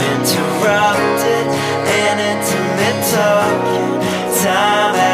interrupted, and intimate talking. Time